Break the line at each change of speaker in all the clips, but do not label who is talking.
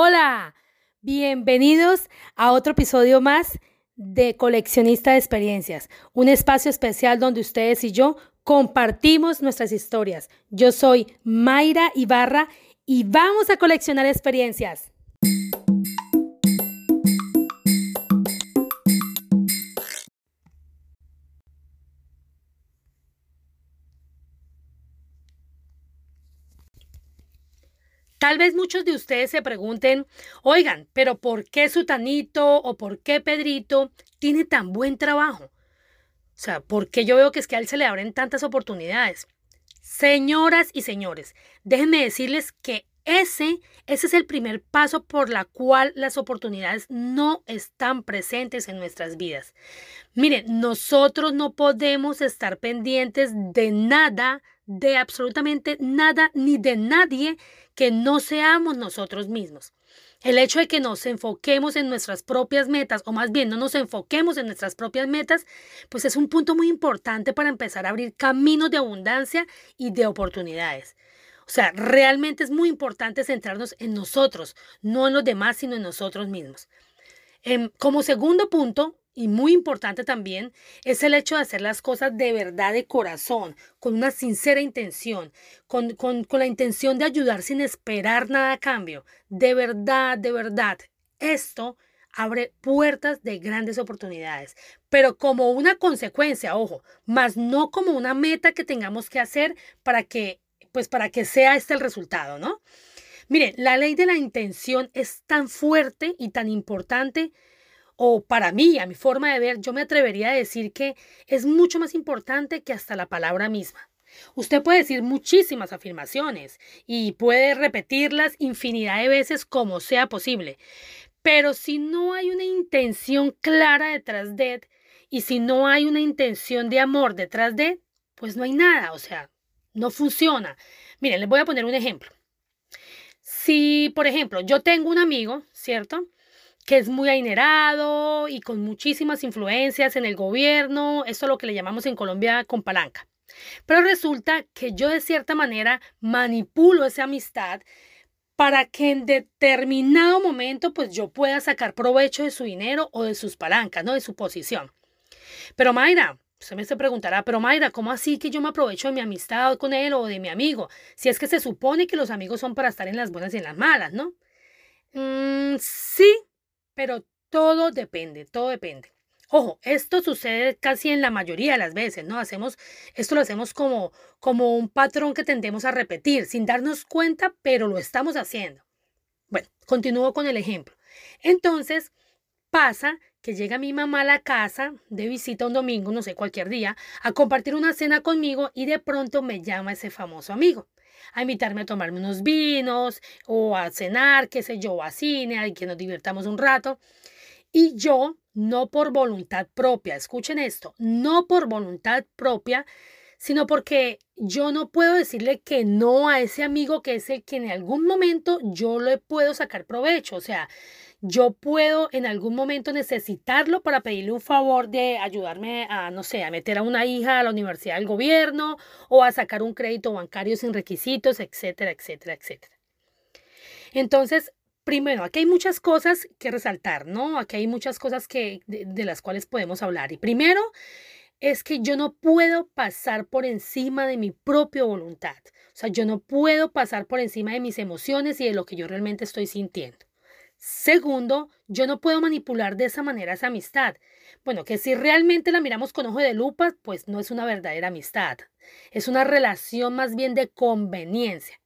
Hola, bienvenidos a otro episodio más de Coleccionista de Experiencias, un espacio especial donde ustedes y yo compartimos nuestras historias. Yo soy Mayra Ibarra y vamos a coleccionar experiencias. Tal vez muchos de ustedes se pregunten, oigan, pero ¿por qué Sutanito o por qué Pedrito tiene tan buen trabajo? O sea, ¿por qué yo veo que es que a él se le abren tantas oportunidades? Señoras y señores, déjenme decirles que ese, ese es el primer paso por la cual las oportunidades no están presentes en nuestras vidas. Miren, nosotros no podemos estar pendientes de nada, de absolutamente nada, ni de nadie que no seamos nosotros mismos. El hecho de que nos enfoquemos en nuestras propias metas, o más bien no nos enfoquemos en nuestras propias metas, pues es un punto muy importante para empezar a abrir caminos de abundancia y de oportunidades. O sea, realmente es muy importante centrarnos en nosotros, no en los demás, sino en nosotros mismos. Em, como segundo punto, y muy importante también es el hecho de hacer las cosas de verdad de corazón, con una sincera intención, con, con, con, la intención de ayudar sin esperar nada a cambio. De verdad, de verdad. Esto abre puertas de grandes oportunidades, pero como una consecuencia, ojo, más no como una meta que tengamos que hacer para que, pues para que sea este el resultado, ¿no? Miren, la ley de la intención es tan fuerte y tan importante o para mí, a mi forma de ver, yo me atrevería a decir que es mucho más importante que hasta la palabra misma. Usted puede decir muchísimas afirmaciones y puede repetirlas infinidad de veces como sea posible, pero si no hay una intención clara detrás de, y si no hay una intención de amor detrás de, pues no hay nada, o sea, no funciona. Miren, les voy a poner un ejemplo. Si, por ejemplo, yo tengo un amigo, ¿cierto? Que es muy adinerado y con muchísimas influencias en el gobierno, esto es lo que le llamamos en Colombia con palanca. Pero resulta que yo de cierta manera manipulo esa amistad para que en determinado momento pues yo pueda sacar provecho de su dinero o de sus palancas, ¿no? De su posición. Pero Mayra, usted me se preguntará, pero Mayra, ¿cómo así que yo me aprovecho de mi amistad con él o de mi amigo? Si es que se supone que los amigos son para estar en las buenas y en las malas, ¿no? Mm, sí, pero todo depende, todo depende. Ojo, esto sucede casi en la mayoría de las veces, ¿no? Hacemos, esto lo hacemos como, como un patrón que tendemos a repetir, sin darnos cuenta, pero lo estamos haciendo. Bueno, continúo con el ejemplo. Entonces, pasa que llega mi mamá a la casa de visita un domingo, no sé, cualquier día, a compartir una cena conmigo y de pronto me llama ese famoso amigo a invitarme a tomarme unos vinos o a cenar, qué sé yo, a cine, a que nos divertamos un rato. Y yo, no por voluntad propia, escuchen esto, no por voluntad propia, sino porque yo no puedo decirle que no a ese amigo que es el que en algún momento yo le puedo sacar provecho. O sea, yo puedo en algún momento necesitarlo para pedirle un favor de ayudarme a, no sé, a meter a una hija a la universidad del gobierno o a sacar un crédito bancario sin requisitos, etcétera, etcétera, etcétera. Entonces, primero, aquí hay muchas cosas que resaltar, ¿no? Aquí hay muchas cosas que, de, de las cuales podemos hablar. Y primero, es que yo no puedo pasar por encima de mi propia voluntad. O sea, yo no puedo pasar por encima de mis emociones y de lo que yo realmente estoy sintiendo. Segundo, yo no puedo manipular de esa manera esa amistad. Bueno, que si realmente la miramos con ojo de lupa, pues no es una verdadera amistad. Es una relación más bien de conveniencia.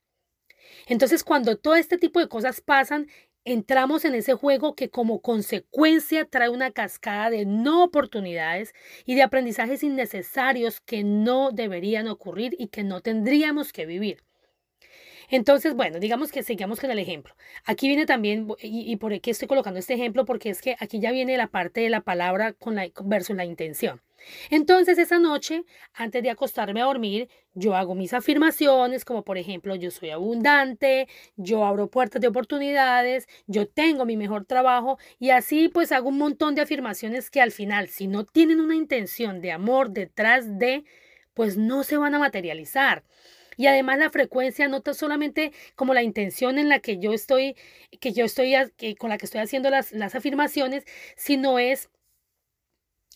Entonces, cuando todo este tipo de cosas pasan, entramos en ese juego que como consecuencia trae una cascada de no oportunidades y de aprendizajes innecesarios que no deberían ocurrir y que no tendríamos que vivir. Entonces, bueno, digamos que sigamos con el ejemplo. Aquí viene también, y, por qué estoy colocando este ejemplo, porque es que aquí ya viene la parte de la palabra con la, versus la intención. Entonces, esa noche, antes de acostarme a dormir, yo hago mis afirmaciones, como por ejemplo, yo soy abundante, yo abro puertas de oportunidades, yo tengo mi mejor trabajo, y así pues hago un montón de afirmaciones que al final, si no tienen una intención de amor detrás de, pues no se van a materializar. Y además la frecuencia no solamente como la intención en la que yo estoy, que yo estoy, con la que estoy haciendo las, las afirmaciones, sino es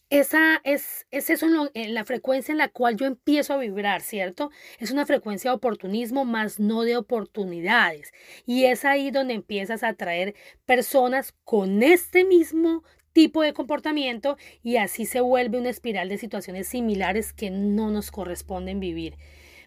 esa es, es la frecuencia en la cual yo empiezo a vibrar, ¿cierto? Es una frecuencia de oportunismo más no de oportunidades. Y es ahí donde empiezas a atraer personas con este mismo tipo de comportamiento y así se vuelve una espiral de situaciones similares que no nos corresponden vivir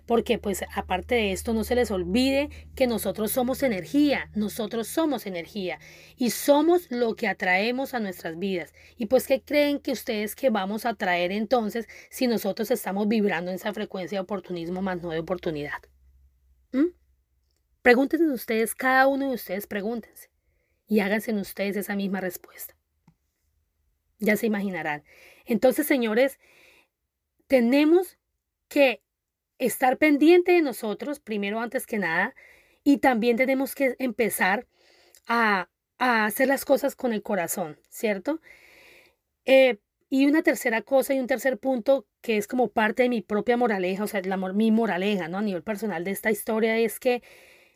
porque pues aparte de esto no se les olvide que nosotros somos energía, nosotros somos energía y somos lo que atraemos a nuestras vidas. Y pues ¿qué creen que ustedes que vamos a atraer entonces si nosotros estamos vibrando en esa frecuencia de oportunismo más no de oportunidad? ¿Mm? Pregúntense ustedes, cada uno de ustedes pregúntense y háganse en ustedes esa misma respuesta. Ya se imaginarán. Entonces, señores, tenemos que estar pendiente de nosotros, primero antes que nada, y también tenemos que empezar a, hacer las cosas con el corazón, ¿cierto? Eh, y una tercera cosa y un tercer punto que es como parte de mi propia moraleja, o sea, la, mi moraleja, ¿no? A nivel personal de esta historia es que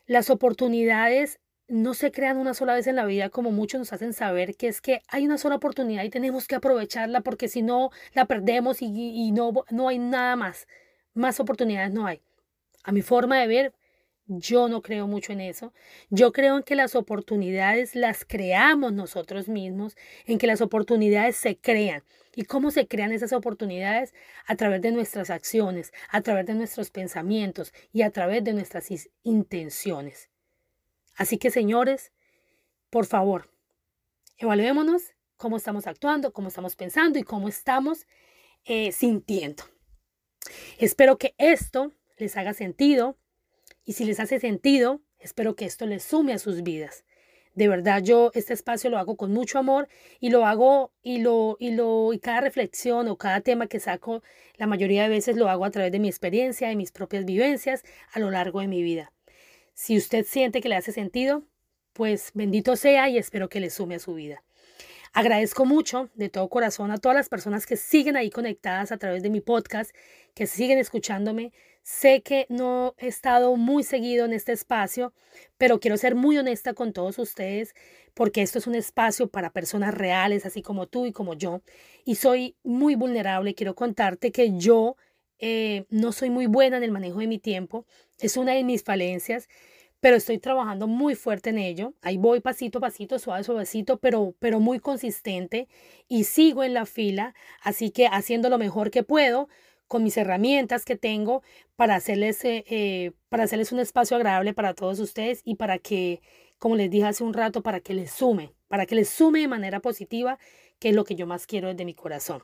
las oportunidades no se crean una sola vez en la vida como muchos nos hacen saber que es que hay una sola oportunidad y tenemos que aprovecharla porque si no la perdemos y, y no, no hay nada más más oportunidades no hay. A mi forma de ver, yo no creo mucho en eso. Yo creo en que las oportunidades las creamos nosotros mismos, en que las oportunidades se crean. ¿Y cómo se crean esas oportunidades? A través de nuestras acciones, a través de nuestros pensamientos y a través de nuestras intenciones. Así que, señores, por favor, evaluémonos cómo estamos actuando, cómo estamos pensando y cómo estamos eh, sintiendo. Espero que esto les haga sentido y si les hace sentido, espero que esto les sume a sus vidas. De verdad, yo este espacio lo hago con mucho amor y lo hago y lo y lo y cada reflexión o cada tema que saco, la mayoría de veces lo hago a través de mi experiencia y mis propias vivencias a lo largo de mi vida. Si usted siente que le hace sentido, pues bendito sea y espero que le sume a su vida. Agradezco mucho de todo corazón a todas las personas que siguen ahí conectadas a través de mi podcast, que siguen escuchándome. Sé que no he estado muy seguido en este espacio, pero quiero ser muy honesta con todos ustedes porque esto es un espacio para personas reales, así como tú y como yo. Y soy muy vulnerable. Quiero contarte que yo eh, no soy muy buena en el manejo de mi tiempo. Es una de mis falencias pero estoy trabajando muy fuerte en ello. Ahí voy pasito a pasito, suave, suavecito, pero, pero muy consistente y sigo en la fila, así que haciendo lo mejor que puedo con mis herramientas que tengo para hacerles, eh, eh, para hacerles un espacio agradable para todos ustedes y para que, como les dije hace un rato, para que les sume, para que les sume de manera positiva, que es lo que yo más quiero desde mi corazón.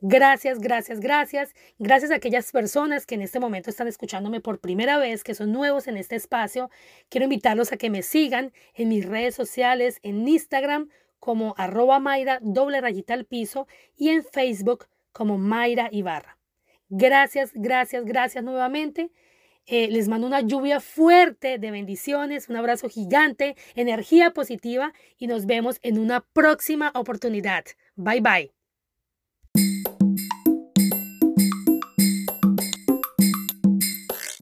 Gracias, gracias, gracias. Gracias a aquellas personas que en este momento están escuchándome por primera vez, que son nuevos en este espacio. Quiero invitarlos a que me sigan en mis redes sociales, en Instagram como arroba Mayra doble rayita al piso y en Facebook como Mayra Ibarra. Gracias, gracias, gracias nuevamente. Eh, les mando una lluvia fuerte de bendiciones, un abrazo gigante, energía positiva y nos vemos en una próxima oportunidad. Bye bye.